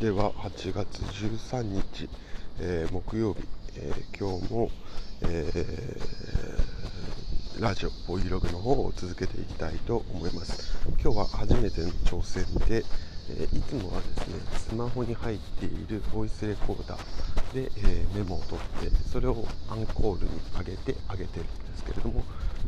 では8月13日、えー、木曜日、えー、今日も、えー、ラジオボイログの方を続けていきたいと思います。今日は初めての挑戦で、えいつもはですねスマホに入っているボイスレコーダーで、えメモを取ってそれをアンコールに上げて上げてるんですけれども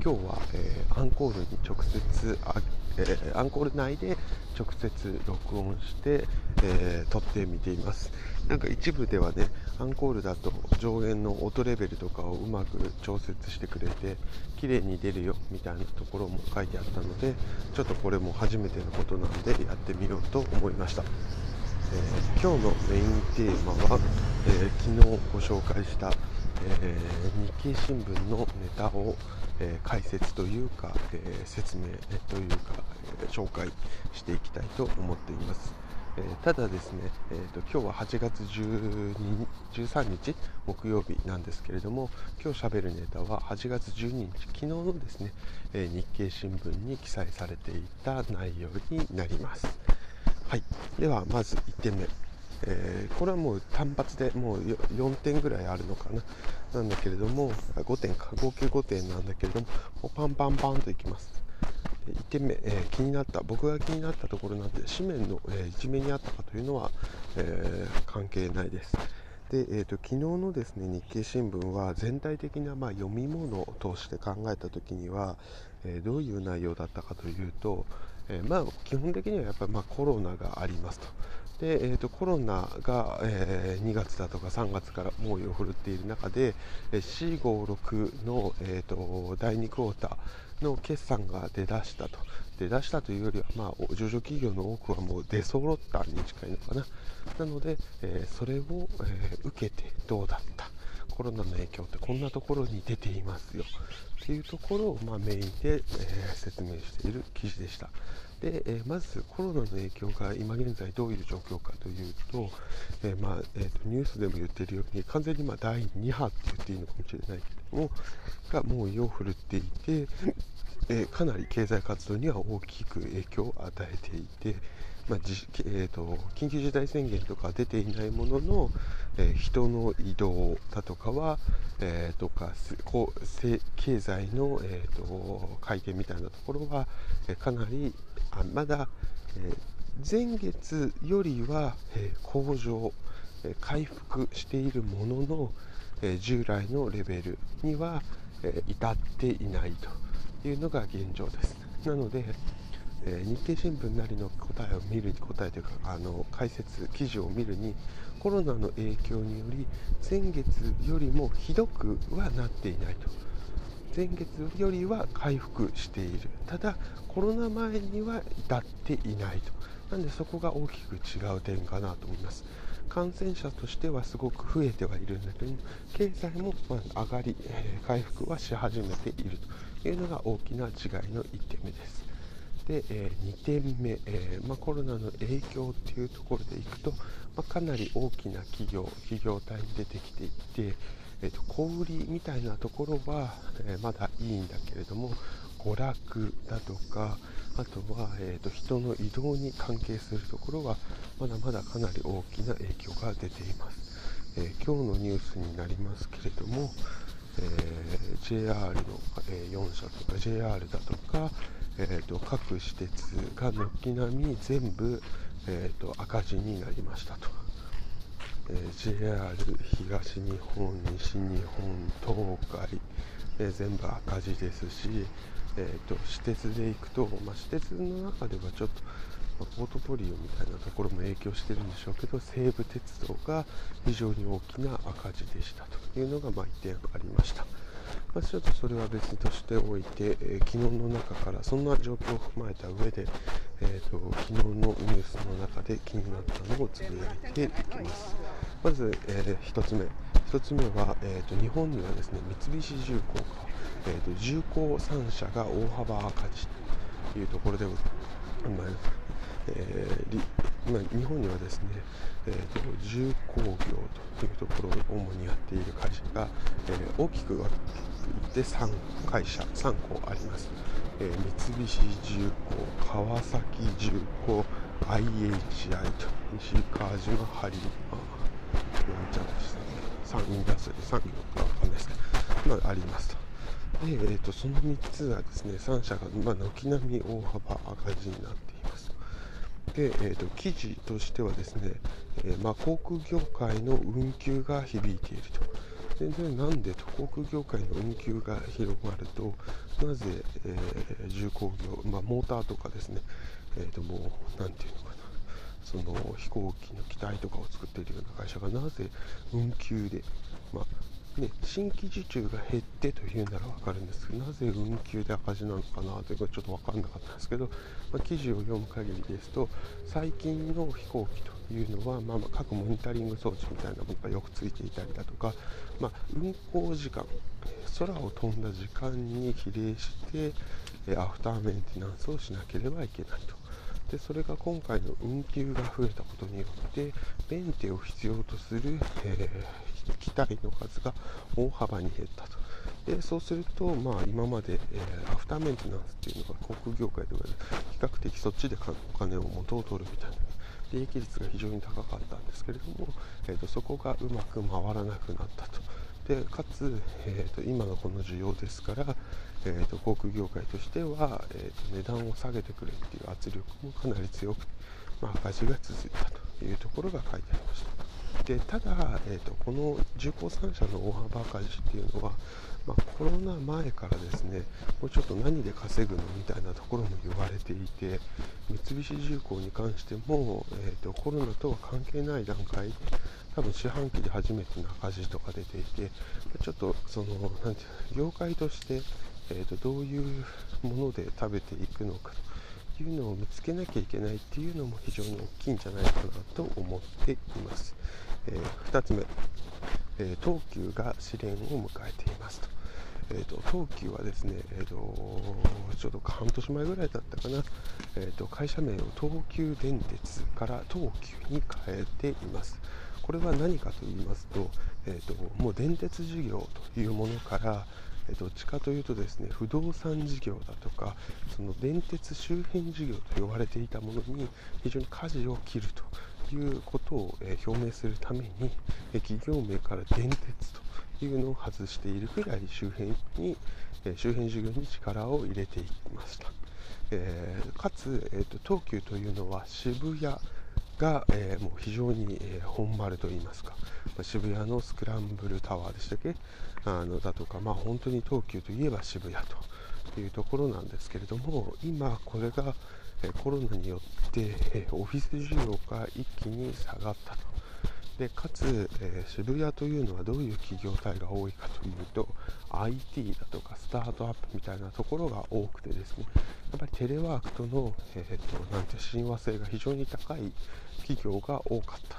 今日は、えアンコールに直接あえー、アンコール内で直接録音して、えー、撮ってみています。なんか一部ではねアンコールだと上限の音レベルとかをうまく調節してくれて綺麗に出るよみたいなところも書いてあったのでちょっとこれも初めてのことなんでやってみようと思いました、えー、今日のメインテーマは、え昨日ご紹介した、え日経新聞のネタをえー、解説というか、えー、説明というか、え、紹介していきたいと思っています。えただですね、えーと、今日は8月12 13日木曜日なんですけれども今日しゃべるネタは8月12日昨日のですね、え日経新聞に記載されていた内容になります。はい、ではまず1点目えー、これはもう単発でもう4点ぐらいあるのかな。なんだけれども5点か。合計5点なんだけれどももうパンパンパンといきます。1点目、えー、気になった。僕が気になったところなんで紙面の、えー、一面にあったかというのは、え関係ないです。で、えーと、昨日のですね日経新聞は全体的な、まあ、読み物として考えた時には、えどういう内容だったかというと、えまあ、基本的にはやっぱり、まあ、コロナがありますと。で、えーと、コロナが、えー、2月だとか3月から猛威を振るっている中で C56 の、えーと、第2クォーターの決算が出だしたと。出だしたというよりは、まあ、上場企業の多くはもう出揃ったに近いのかな。なので、えー、それを、えー、受けてどうだった。コロナの影響ってこんなところに出ていますよ。っていうところを、まあ、メインで、え、説明している記事でした。で、えー、まずコロナの影響が今現在どういう状況かというと,、えー、まあえーと、ニュースでも言っているように完全にま第2波って言っていいのかもしれないけどもがもう胃を振るっていて、えかなり経済活動には大きく影響を与えていて、まあじえーと、緊急事態宣言とか出ていないものの、えー、人の移動だとかは、えー、とかこう経済の、えーと、回転みたいなところは、え、かなりあまだ、え前月よりは、え向上、え回復しているものの、え従来のレベルには、え至っていないというのが現状です。なので、え日経新聞なりの答えを見る答えというかあの解説記事を見るにコロナの影響により前月よりもひどくはなっていないと前月よりは回復している。ただコロナ前には至っていないと。なんでそこが大きく違う点かなと思います。感染者としてはすごく増えてはいるんだけども経済も上がり、回復はし始めていると。いうのが大きな違いの1点目です。で、え2点目、え、ま、コロナの影響っていうところでいくと、ま、かなり大きな企業企業体に出てきていて、えーと、小売りみたいなところは、えー、まだいいんだけれども娯楽だとかあとは、えーと、人の移動に関係するところはまだまだかなり大きな影響が出ています、えー、今日のニュースになりますけれども、えー、JR の、え4社とか JR だとか、えーと、各私鉄が軒並み全部、えーと、赤字になりましたと、え、JR 東日本西日本東海、え、全部赤字ですし、えーと、私鉄で行くと、まあ、私鉄の中ではちょっと、まあ、ポートフォリオみたいなところも影響してるんでしょうけど西武鉄道が非常に大きな赤字でしたというのが、まあ、1点ありました。まあ、ちょっとそれは別としておいて、えー、昨日の中からそんな状況を踏まえた上で、えーと、昨日のニュースの中で気になったのをつぶやいていきます。まず、えー、1つ目。1つ目は、えーと、日本にはですね三菱重工が、えーと、重工3社が大幅赤字というところでございます、えー、まあ、日本にはですね、えーと、重工業というところを主にやっている会社が、えー、大きく分けて3会社3個あります、えー、三菱重工川崎重工 IHI と西川島ハリマーちゃんですね。産インダストリー産業かわかんないですけど、まあ、ありますと。で、えーと、その3つはですね3社が、まあ、軒並み大幅赤字になってで、えーと、記事としてはですね、えー、まあ、航空業界の運休が響いていると。全然なんでと航空業界の運休が広がるとなぜ、えー、重工業、まあ、モーターとかですね、えー、ともう何て言うのかなその飛行機の機体とかを作っているような会社がなぜ運休で、まあ、ね、新規受注が減ってというなら分かるんですけどなぜ運休で赤字なのかなというかちょっと分からなかったんですけど、まあ、記事を読む限りですと最近の飛行機というのは、まあ、まあ各モニタリング装置みたいなものがよくついていたりだとか、まあ、運航時間空を飛んだ時間に比例してアフターメンテナンスをしなければいけないと。でそれが今回の運休が増えたことによってメンテを必要とする、えー、機体の数が大幅に減ったと。でそうすると、まあ、今まで、えー、アフターメンテナンスっていうのが航空業界では比較的そっちでお金を元を取るみたいな利益率が非常に高かったんですけれども、えーと、そこがうまく回らなくなったと。でかつ、えーと、今のこの需要ですから、えーと、航空業界としては、えー、と値段を下げてくれっていう圧力もかなり強く、まあ、赤字が続いたというところが書いてありました。でただ、えー、とこの重工3社の大幅赤字っていうのは、まあ、コロナ前からですねもうちょっと何で稼ぐのみたいなところも言われていて三菱重工に関しても、えーと、コロナとは関係ない段階多分四半期で初めての赤字とか出ていてちょっとそのなんていう業界として、えーと、どういうもので食べていくのかというのを見つけなきゃいけないっていうのも非常に大きいんじゃないかなと思っています。えー、2つ目、えー、東急が試練を迎えていますと。えーと、東急はですね、えーと、ちょうど半年前ぐらいだったかな、えーと、会社名を東急電鉄から東急に変えています。これは何かと言いますと,、えー、ともう電鉄事業というものから、えどっちかというとですね不動産事業だとかその電鉄周辺事業と呼ばれていたものに非常に舵を切るということを、え表明するために、え企業名から電鉄というのを外しているくらい周辺に、え周辺事業に力を入れていきました。えー、かつ、えーと、東急というのは渋谷が、えー、もう非常に、えー、本丸といいますか、ま、渋谷のスクランブルタワーでしたっけ？あのだとか、まあ、本当に東急といえば渋谷というところなんですけれども今これが、コロナによって、オフィス需要が一気に下がったと。でかつ、えー、渋谷というのはどういう企業体が多いかというと IT だとかスタートアップみたいなところが多くてですねやっぱりテレワークとの、えーと、なんて親和性が非常に高い企業が多かった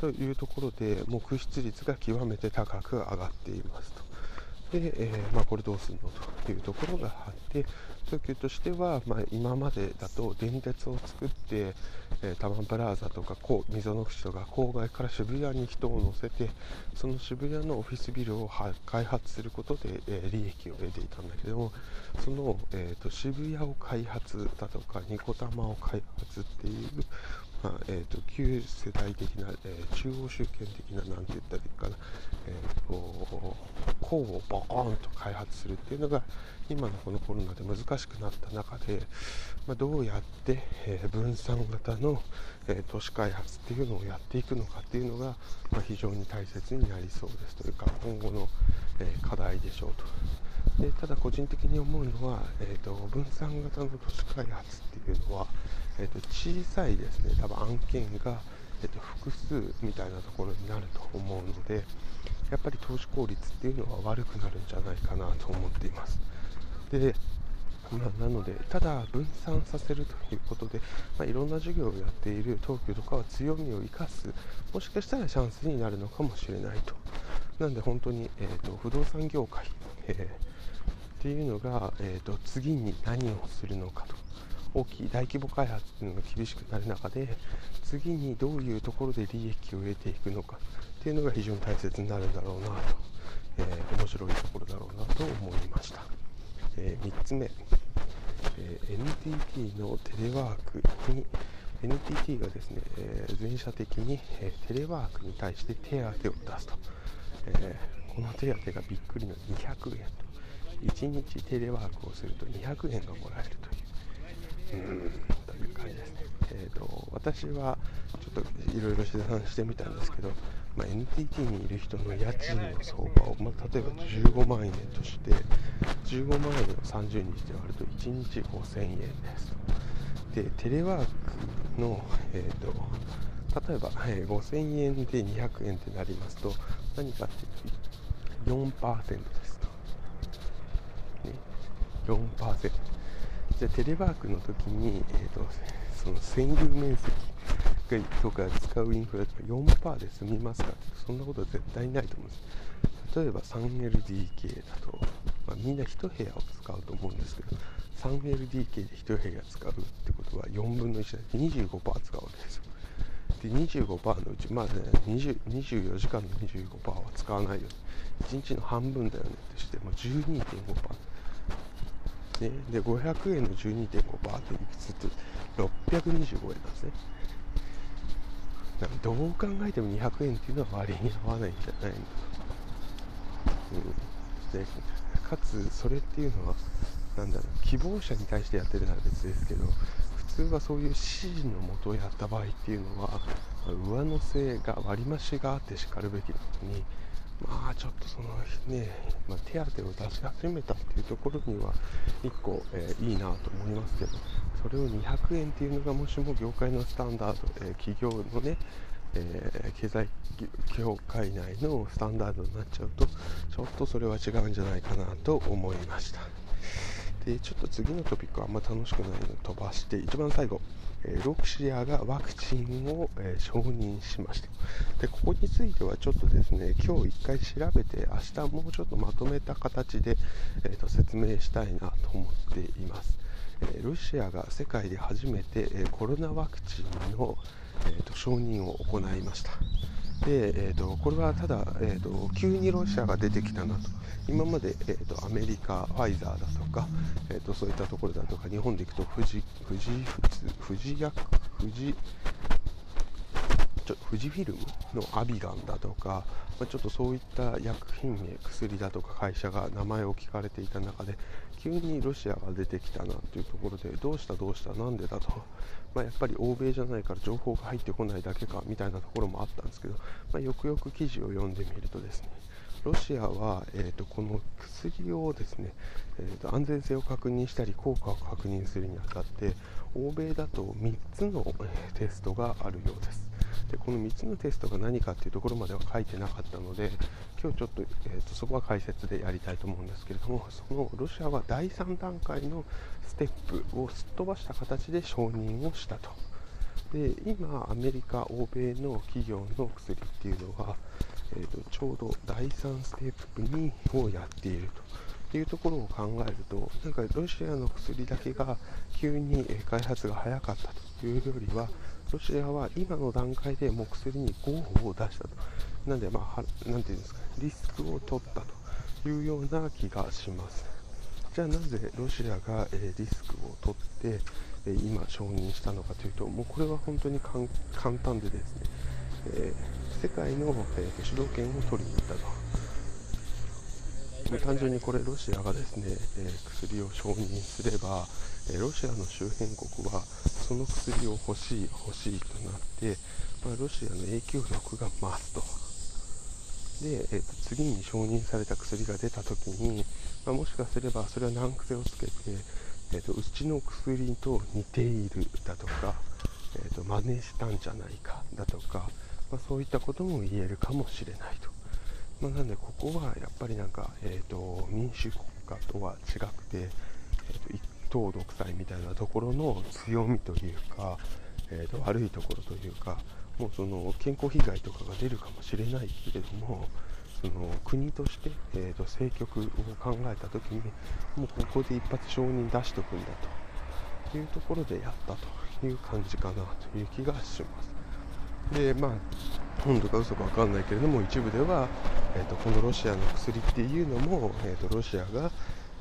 というところで木質率が極めて高く上がっていますと。で、えー、まあ、これどうするのというところがあって東急としては、まあ、今までだと電鉄を作って、えー、タマンプラザとか溝の口とか郊外から渋谷に人を乗せてその渋谷のオフィスビルを開発することで、えー、利益を得ていたんだけどもその、えーと、渋谷を開発だとかニコタマを開発っていうまあえーと、旧世代的な、えー、中央集権的な、なんて言ったらいいかな、えーと、項をボコーンと開発するっていうのが、今のこのコロナで難しくなった中で、まあ、どうやって、えー、分散型の、えー、都市開発っていうのをやっていくのかっていうのが、まあ、非常に大切になりそうですというか、今後の、えー、課題でしょうと。でただ個人的に思うのは、えーと、分散型の都市開発っていうのは、えーと、小さいですね。多分案件が、えーと、複数みたいなところになると思うのでやっぱり投資効率っていうのは悪くなるんじゃないかなと思っています。でまあ、なので、ただ分散させるということで、まあ、いろんな授業をやっている東急とかは強みを生かす、もしかしたらチャンスになるのかもしれないと。なんで本当に、えーと、不動産業界、えーっていうのが、えーと、次に何をするのかと。大きい大規模開発っていうのが厳しくなる中で次にどういうところで利益を得ていくのかっていうのが非常に大切になるんだろうなと、えー、面白いところだろうなと思いました、えー、3つ目、えー、NTT のテレワークに、NTT がですね、え、全社的に、え、テレワークに対して手当を出すと、え、この手当がびっくりの200円と。1日テレワークをすると200円がもらえるという、うん、という感じですね。えーと、私はちょっといろいろ試算してみたんですけど、まあ、NTT にいる人の家賃の相場を、まあ、例えば15万円として15万円を30日で割ると1日5000円ですでテレワークの、えーと、例えば、えー、5000円で200円ってなりますと何かっていうと4%ですと、ね、4%じゃあテレワークの時に、えーとその占有面積とか使うインフラとか4%で済みますか？そんなことは絶対ないと思うんです。例えば 3LDK だと、まあ、みんな1部屋を使うと思うんですけど 3LDK で1部屋使うってことは4分の1で25%使うわけですよ。で25%のうちまあ、ね、24時間の25%は使わないよ1日の半分だよねってしても12.5%ね、で500円の12.5%っていくつって625円なんですね。だからどう考えても200円っていうのは割に合わないんじゃないの、うん、でかつそれっていうのは何だろう希望者に対してやってるなら別ですけど普通はそういう指示のもとをやった場合っていうのは上乗せが割増があってしかるべきなのにまあちょっとそのね、まあ、手当を出し始めたっていうところには1個、えー、いいなと思いますけどそれを200円っていうのがもしも業界のスタンダード、えー、企業のね、えー、経済協会内のスタンダードになっちゃうとちょっとそれは違うんじゃないかなと思いました。でちょっと次のトピックはあんま楽しくないので飛ばして一番最後。ロクシアがワクチンを、え承認しました。でここについてはちょっとですね今日1回調べて明日もうちょっとまとめた形で、えーと、説明したいなと思っています、えロシアが世界で初めて、えコロナワクチンの、えーと承認を行いました。で、えーと、これはただ、えーと、急にロシアが出てきたなと。今まで、えーと、アメリカ、ファイザーだとか、えー、とそういったところだとか日本でいくと富士富士富士薬富士ちょ富士フィルムのアビガンだとか、まあ、ちょっとそういった薬品名薬だとか会社が名前を聞かれていた中で急にロシアが出てきたなというところでどうしたどうしたなんでだと、まあ、やっぱり欧米じゃないから情報が入ってこないだけかみたいなところもあったんですけど、まあ、よくよく記事を読んでみるとですねロシアは、えーと、この薬をですね、えーと、安全性を確認したり効果を確認するにあたって欧米だと3つの、テストがあるようです。でこの3つのテストが何かっていうところまでは書いてなかったので今日ちょっと,、えーと、そこは解説でやりたいと思うんですけれどもそのロシアは第3段階のステップをすっ飛ばした形で承認をしたと。で今アメリカ欧米の企業の薬っていうのは、えーと、ちょうど第3ステップ2をやっていると。いうところを考えるとなんかロシアの薬だけが急に開発が早かったというよりはロシアは今の段階でもう薬に候補を出したと。なんで、まあ、なんていうんですか、リスクを取ったというような気がします。じゃあなぜロシアが、えリスクを取って、え今承認したのかというと、もうこれは本当に簡単でですね、え、世界の、え、主導権を取りに行ったと。単純にこれロシアがですね、え薬を承認すれば、えロシアの周辺国はその薬を欲しい欲しいとなって、まあ、ロシアの影響力が増すとで、えー、と次に承認された薬が出た時に、まあ、もしかすればそれは難癖をつけて、えー、とうちの薬と似ているだとか、えー、と真似したんじゃないかだとか、まあ、そういったことも言えるかもしれないと。まあ、なんでここはやっぱりなんか、えーと、民主国家とは違くて、えーと、一党独裁みたいなところの強みというか、えーと、悪いところというかもうその健康被害とかが出るかもしれないけれどもその国として、えー、と政局を考えた時にもうここで一発承認出しとくんだというところでやったという感じかなという気がします。でまあ本当か嘘か分かんないけれども一部では、えーと、このロシアの薬っていうのも、えーと、ロシアが、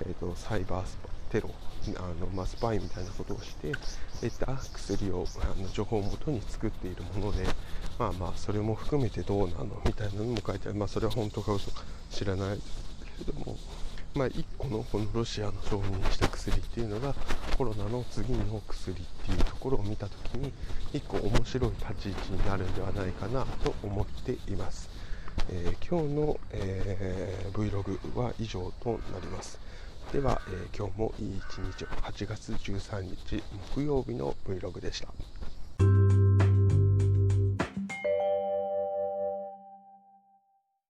えーと、サイバーステロあの、まあ、スパイみたいなことをして得た薬をあの情報をもとに作っているものでまあまあそれも含めてどうなのみたいなのも書いてある。まあそれは本当か嘘か知らないけれどもまあ、1個のこのロシアの承認した薬っていうのがコロナの次の薬っていうところを見た時に1個面白い立ち位置になるんではないかなと思っています。えー、今日の、えー、Vlog は以上となります。では、えー、今日もいい一日を8月13日木曜日の Vlog でした。